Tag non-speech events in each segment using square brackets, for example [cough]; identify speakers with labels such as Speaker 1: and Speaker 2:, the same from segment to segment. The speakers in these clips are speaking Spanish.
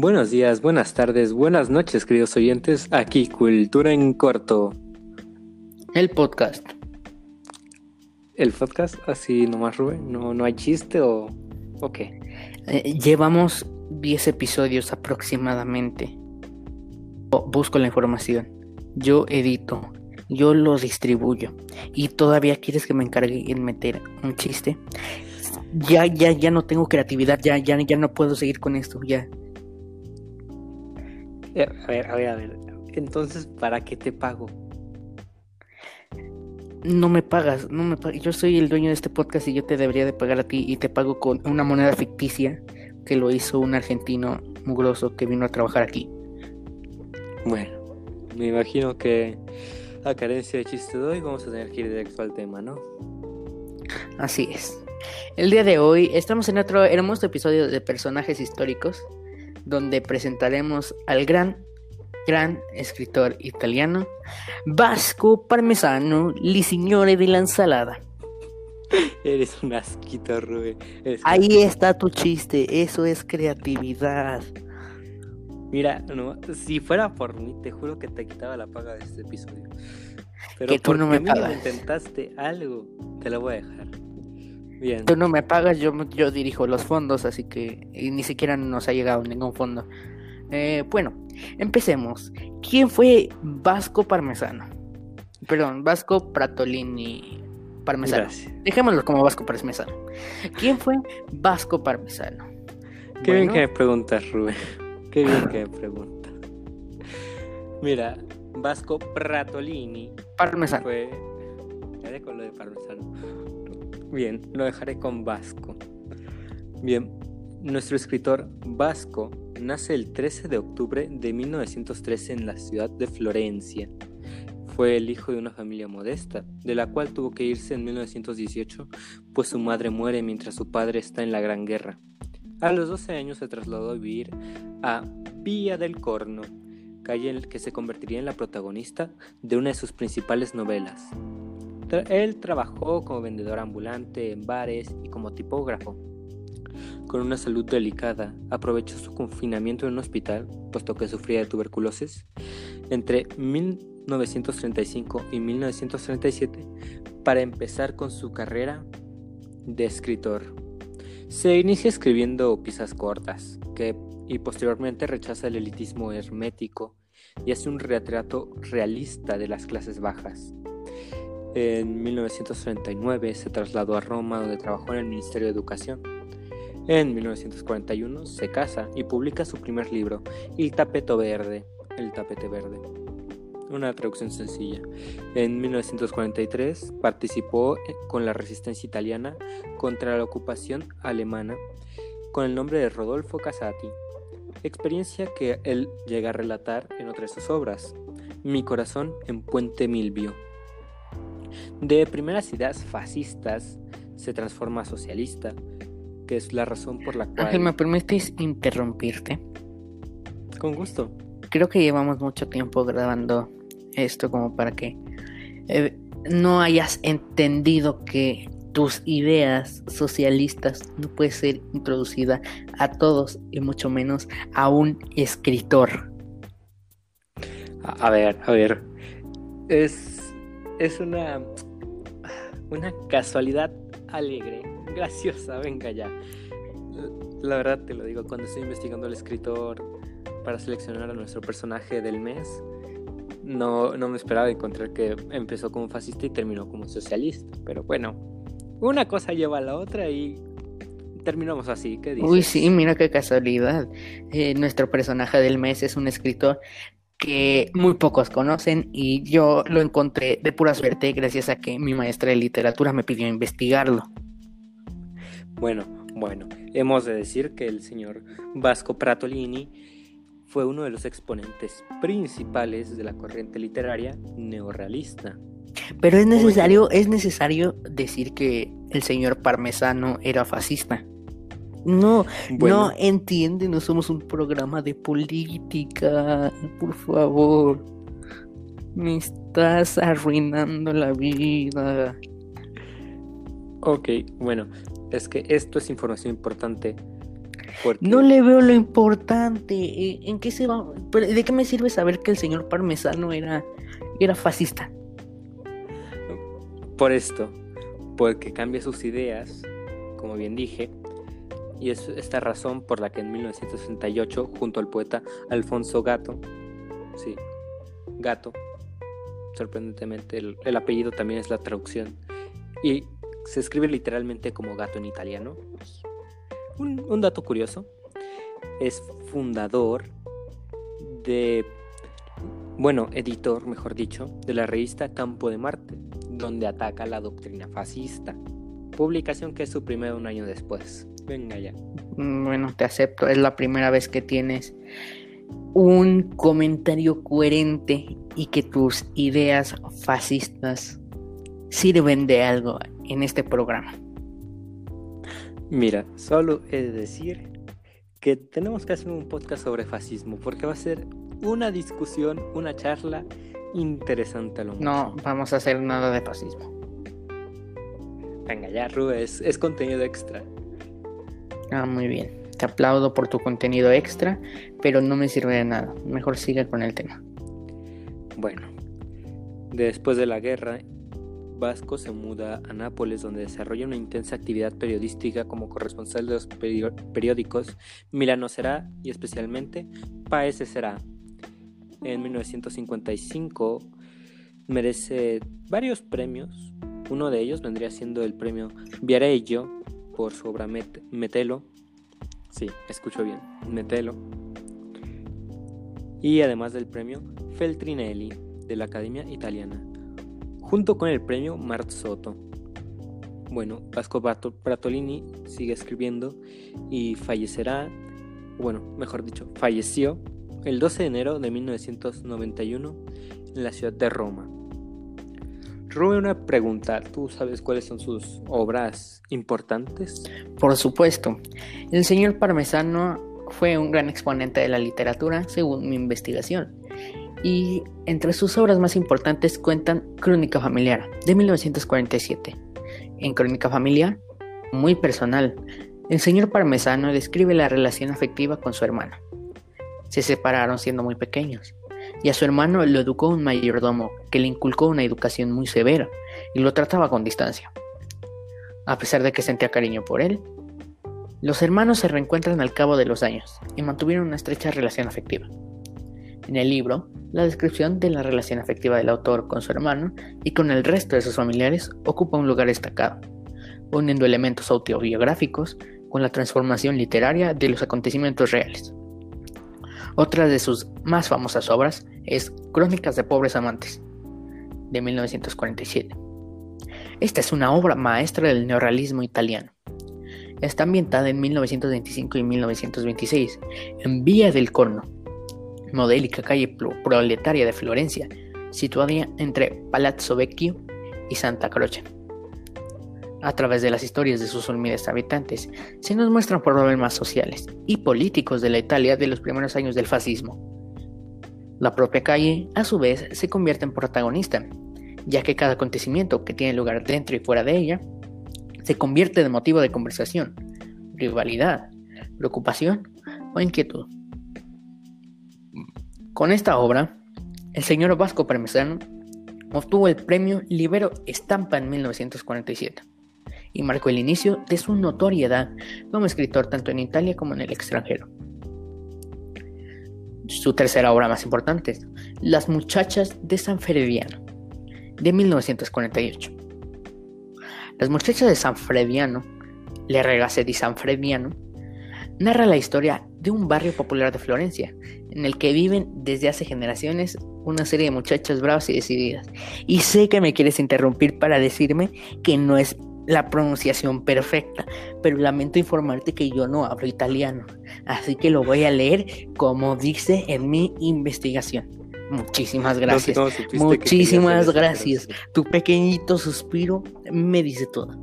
Speaker 1: Buenos días, buenas tardes, buenas noches, queridos oyentes. Aquí Cultura en Corto.
Speaker 2: El podcast.
Speaker 1: ¿El podcast? Así nomás, Rubén. ¿No, no hay chiste o, o qué?
Speaker 2: Eh, llevamos 10 episodios aproximadamente. Busco la información. Yo edito. Yo los distribuyo. ¿Y todavía quieres que me encargue en meter un chiste? Ya, ya, ya no tengo creatividad. Ya, ya, ya no puedo seguir con esto. Ya.
Speaker 1: Eh, A ver, a ver, a ver. Entonces, ¿para qué te pago?
Speaker 2: No me pagas, no me pagas. Yo soy el dueño de este podcast y yo te debería de pagar a ti y te pago con una moneda ficticia que lo hizo un argentino mugroso que vino a trabajar aquí.
Speaker 1: Bueno, me imagino que a carencia de chiste de hoy vamos a tener que ir directo al tema, ¿no?
Speaker 2: Así es. El día de hoy estamos en otro hermoso episodio de personajes históricos donde presentaremos al gran, gran escritor italiano Vasco Parmesano, li signore de la ensalada. [laughs]
Speaker 1: Eres un asquito, Rubén. Eres-
Speaker 2: Ahí está tu chiste, eso es creatividad.
Speaker 1: Mira, no, si fuera por mí, te juro que te quitaba la paga de este episodio. Pero
Speaker 2: Que tú no me pagas.
Speaker 1: intentaste algo, te lo voy a dejar. Bien.
Speaker 2: Tú no me pagas, yo, yo dirijo los fondos, así que ni siquiera nos ha llegado ningún fondo. Eh, bueno, empecemos. ¿Quién fue Vasco Parmesano? Perdón, Vasco Pratolini Parmesano.
Speaker 1: Gracias.
Speaker 2: Dejémoslo como Vasco Parmesano. ¿Quién fue Vasco Parmesano?
Speaker 1: Qué bien que me preguntas, Rubén. Qué bien que me preguntas. Mira, Vasco Pratolini
Speaker 2: Parmesano.
Speaker 1: fue. Con lo de parmesano. Bien, lo dejaré con Vasco. Bien, nuestro escritor Vasco nace el 13 de octubre de 1913 en la ciudad de Florencia. Fue el hijo de una familia modesta, de la cual tuvo que irse en 1918, pues su madre muere mientras su padre está en la Gran Guerra. A los 12 años se trasladó a vivir a Villa del Corno, calle en que se convertiría en la protagonista de una de sus principales novelas. Él trabajó como vendedor ambulante en bares y como tipógrafo. Con una salud delicada, aprovechó su confinamiento en un hospital, puesto que sufría de tuberculosis, entre 1935 y 1937 para empezar con su carrera de escritor. Se inicia escribiendo piezas cortas, que, y posteriormente rechaza el elitismo hermético y hace un retrato realista de las clases bajas. En 1939 se trasladó a Roma donde trabajó en el Ministerio de Educación. En 1941 se casa y publica su primer libro, El tapeto verde, El tapete verde. Una traducción sencilla. En 1943 participó con la resistencia italiana contra la ocupación alemana con el nombre de Rodolfo Casati, experiencia que él llega a relatar en otra de sus obras, Mi corazón en Puente Milvio. De primeras ideas fascistas se transforma a socialista, que es la razón por la
Speaker 2: Ángel, ¿me
Speaker 1: cual...
Speaker 2: permites interrumpirte?
Speaker 1: Con gusto.
Speaker 2: Creo que llevamos mucho tiempo grabando esto como para que eh, no hayas entendido que tus ideas socialistas no puede ser introducida a todos y mucho menos a un escritor.
Speaker 1: A, a ver, a ver. Es, es una, una casualidad alegre, graciosa, venga ya. La verdad te lo digo, cuando estoy investigando al escritor para seleccionar a nuestro personaje del mes, no, no me esperaba encontrar que empezó como fascista y terminó como socialista. Pero bueno, una cosa lleva a la otra y terminamos así. ¿Qué dices?
Speaker 2: Uy, sí, mira qué casualidad. Eh, nuestro personaje del mes es un escritor que muy pocos conocen y yo lo encontré de pura suerte gracias a que mi maestra de literatura me pidió investigarlo.
Speaker 1: Bueno, bueno, hemos de decir que el señor Vasco Pratolini fue uno de los exponentes principales de la corriente literaria neorrealista.
Speaker 2: Pero es necesario, es necesario decir que el señor Parmesano era fascista. No,
Speaker 1: Bueno.
Speaker 2: no entiende, no somos un programa de política, por favor. Me estás arruinando la vida.
Speaker 1: Ok, bueno, es que esto es información importante Porque
Speaker 2: No le veo lo importante. eh, ¿En qué se va? ¿De qué me sirve saber que el señor Parmesano era, era fascista?
Speaker 1: Por esto, porque cambia sus ideas, como bien dije, y es esta razón por la que en 1968, junto al poeta Alfonso Gato, sí, Gato, sorprendentemente el, el apellido también es la traducción, y se escribe literalmente como gato en italiano. Un, dato curioso, es fundador de, bueno, editor, mejor dicho, de la revista Campo de Marte, donde ataca la doctrina fascista. Publicación que suprime un año después. Venga ya.
Speaker 2: Mm, Bueno, te acepto. Es la primera vez que tienes un comentario coherente y que tus ideas fascistas sirven de algo en este programa.
Speaker 1: Mira, solo he de decir que tenemos que hacer un podcast sobre fascismo, porque va a ser una discusión, una charla interesante a lo mucho.
Speaker 2: No vamos a hacer nada de fascismo.
Speaker 1: Venga ya, Ru, es, es contenido extra.
Speaker 2: Ah, muy bien. Te aplaudo por tu contenido extra, pero no me sirve de nada. Mejor sigue con el tema.
Speaker 1: Bueno, después de la guerra, Vasco se muda a Nápoles, donde desarrolla una intensa actividad periodística como corresponsal de los periódicos Milano Será y especialmente Paese Será. En 1955 merece varios premios. Uno de ellos vendría siendo el premio Viareggio por su obra Met- Metelo. Sí, escucho bien, Metelo. Y además del premio Feltrinelli de la Academia Italiana, junto con el premio Marzotto. Bueno, Vasco Bartolini sigue escribiendo y fallecerá, bueno, mejor dicho, falleció el 12 de enero de 1991 en la ciudad de Roma. Rubén, una pregunta, ¿tú sabes cuáles son sus obras importantes?
Speaker 2: Por supuesto, el señor Parmesano fue un gran exponente de la literatura, según mi investigación. Y entre sus obras más importantes cuentan Crónica Familiar, de 1947. En Crónica Familiar, muy personal, el señor Parmesano describe la relación afectiva con su hermano. Se separaron siendo muy pequeños, y a su hermano lo educó un mayordomo que le inculcó una educación muy severa y lo trataba con distancia. A pesar de que sentía cariño por él, los hermanos se reencuentran al cabo de los años y mantuvieron una estrecha relación afectiva. En el libro, la descripción de la relación afectiva del autor con su hermano y con el resto de sus familiares ocupa un lugar destacado, uniendo elementos autobiográficos con la transformación literaria de los acontecimientos reales. Otra de sus más famosas obras es Crónicas de pobres amantes, de 1947. Esta es una obra maestra del neorrealismo italiano. Está ambientada en 1925 y 1926, en Villa del Corno, modélica calle pro- proletaria de Florencia, situada entre Palazzo Vecchio y Santa Croce. A través de las historias de sus humildes habitantes, se nos muestran problemas sociales y políticos de la Italia de los primeros años del fascismo. La propia calle, a su vez, se convierte en protagonista, ya que cada acontecimiento que tiene lugar dentro y fuera de ella se convierte en motivo de conversación, rivalidad, preocupación o inquietud. Con esta obra, el señor Vasco Parmesano obtuvo el premio Libero Estampa en 1947 y marcó el inicio de su notoriedad como escritor tanto en Italia como en el extranjero. Su tercera obra más importante es Las muchachas de San Frediano, de 1948. Las muchachas de San Frediano, Le Regase di San Frediano, narra la historia de un barrio popular de Florencia, en el que viven desde hace generaciones una serie de muchachas bravas y decididas. Y sé que me quieres interrumpir para decirme que no es la pronunciación perfecta, pero lamento informarte que yo no hablo italiano, así que lo voy a leer como dice en mi investigación. Muchísimas gracias.
Speaker 1: No que
Speaker 2: Muchísimas gracias.
Speaker 1: eso,
Speaker 2: Tu pequeñito suspiro me dice todo.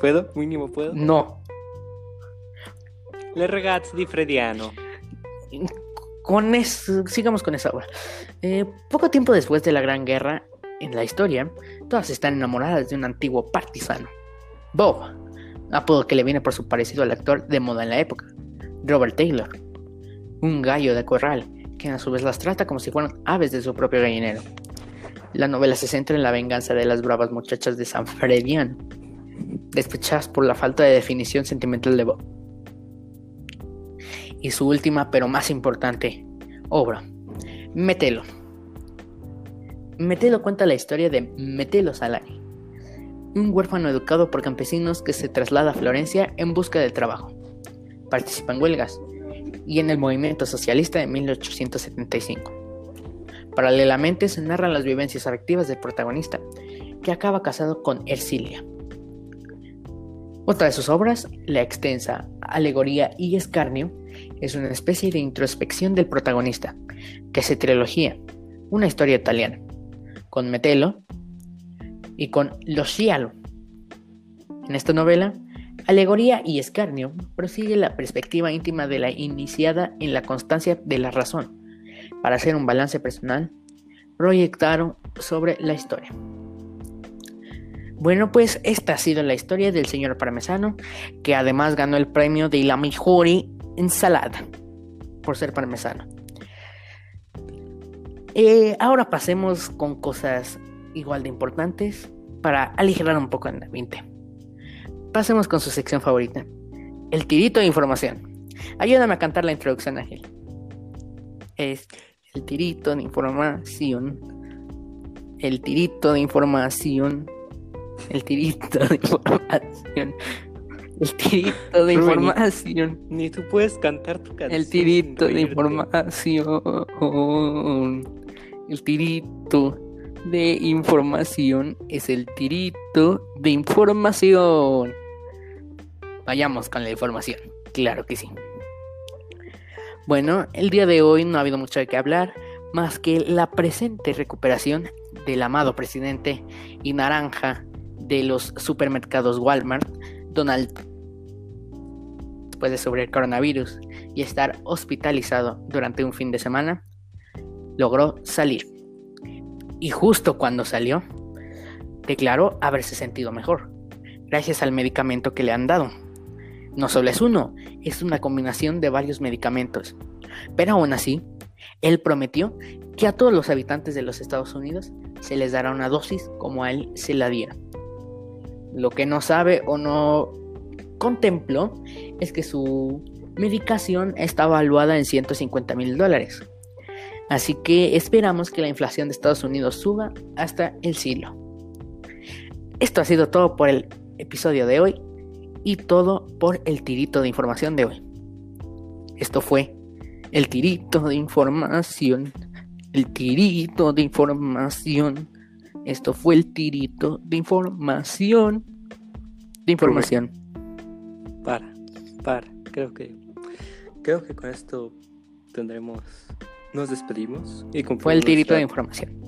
Speaker 1: ¿Puedo? Mínimo puedo.
Speaker 2: No,
Speaker 1: Le ragazzi di Frediano.
Speaker 2: con eso, sigamos con esa obra. Eh, poco tiempo después de la Gran Guerra, en la historia, todas están enamoradas de un antiguo partisano, Bob, apodo que le viene por su parecido al actor de moda en la época, Robert Taylor, un gallo de corral, quien a su vez las trata como si fueran aves de su propio gallinero. La novela se centra en la venganza de las bravas muchachas de San Frediano, despechadas por la falta de definición sentimental de Bob. Y su última, pero más importante, obra, Metelo. Metelo cuenta la historia de Metelo Salani, un huérfano educado por campesinos que se traslada a Florencia en busca de trabajo. Participa en huelgas y en el movimiento socialista de 1875. Paralelamente se narran las vivencias afectivas del protagonista, que acaba casado con Ercilia. Otra de sus obras, la extensa Alegoría y Escarnio, es una especie de introspección del protagonista, que se trilogía, una historia italiana, con Metelo y con Lo Scialo. En esta novela, Alegoría y Escarnio prosigue la perspectiva íntima de la iniciada en la constancia de la razón, para hacer un balance personal, proyectaron sobre la historia. Bueno, pues esta ha sido la historia del señor parmesano, que además ganó el premio de la mejor ensalada por ser parmesano. Eh, ahora pasemos con cosas igual de importantes para aligerar un poco el ambiente. Pasemos con su sección favorita, el tirito de información. Ayúdame a cantar la introducción, Ángel. Es el tirito de información. El tirito de información. El tirito de información. El tirito de información.
Speaker 1: Ni, tú puedes cantar tu canción.
Speaker 2: El tirito de información. El tirito de información es el tirito de información. Vayamos con la información. Claro que sí. Bueno, el día de hoy no ha habido mucho de qué hablar, más que la presente recuperación del amado presidente y naranja de los supermercados Walmart, Donald, después de sobre el coronavirus y estar hospitalizado durante un fin de semana, logró salir. Y justo cuando salió, declaró haberse sentido mejor, gracias al medicamento que le han dado. No solo es uno, es una combinación de varios medicamentos. Pero aún así, él prometió que a todos los habitantes de los Estados Unidos se les dará una dosis como a él se la diera. Lo que no sabe o no contempló es que su medicación está evaluada en 150 mil dólares. Así que esperamos que la inflación de Estados Unidos suba hasta el siglo. Esto ha sido todo por el episodio de hoy y todo por el tirito de información de hoy. Esto fue el tirito de información. El tirito de información. Esto fue el tirito de información. De información.
Speaker 1: Para, para. Creo que, creo que con esto tendremos, nos despedimos
Speaker 2: y fue el tirito de información.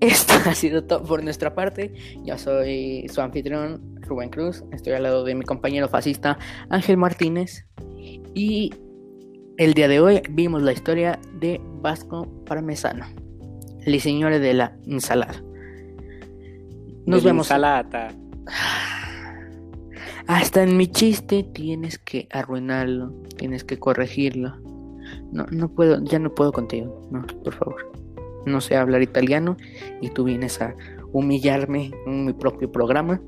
Speaker 2: Esto [laughs] ha sido todo por nuestra parte. Yo soy su anfitrión Rubén Cruz, estoy al lado de mi compañero fascista Ángel Martínez y el día de hoy vimos la historia de Vasco Parmesano, el señor de la ensalada.
Speaker 1: Nos vemos. Ensalada. [sighs]
Speaker 2: Hasta en mi chiste tienes que arruinarlo, tienes que corregirlo. No, no puedo, ya no puedo contigo, no, por favor. No sé hablar italiano y tú vienes a humillarme en mi propio programa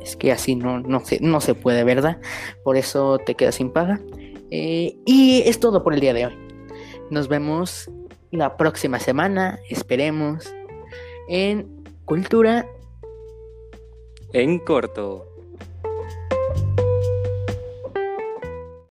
Speaker 2: es que así no, no, se, no se puede, ¿verdad? Por eso te quedas sin paga. Eh, y es todo por el día de hoy. Nos vemos la próxima semana, esperemos, en Cultura
Speaker 1: en corto.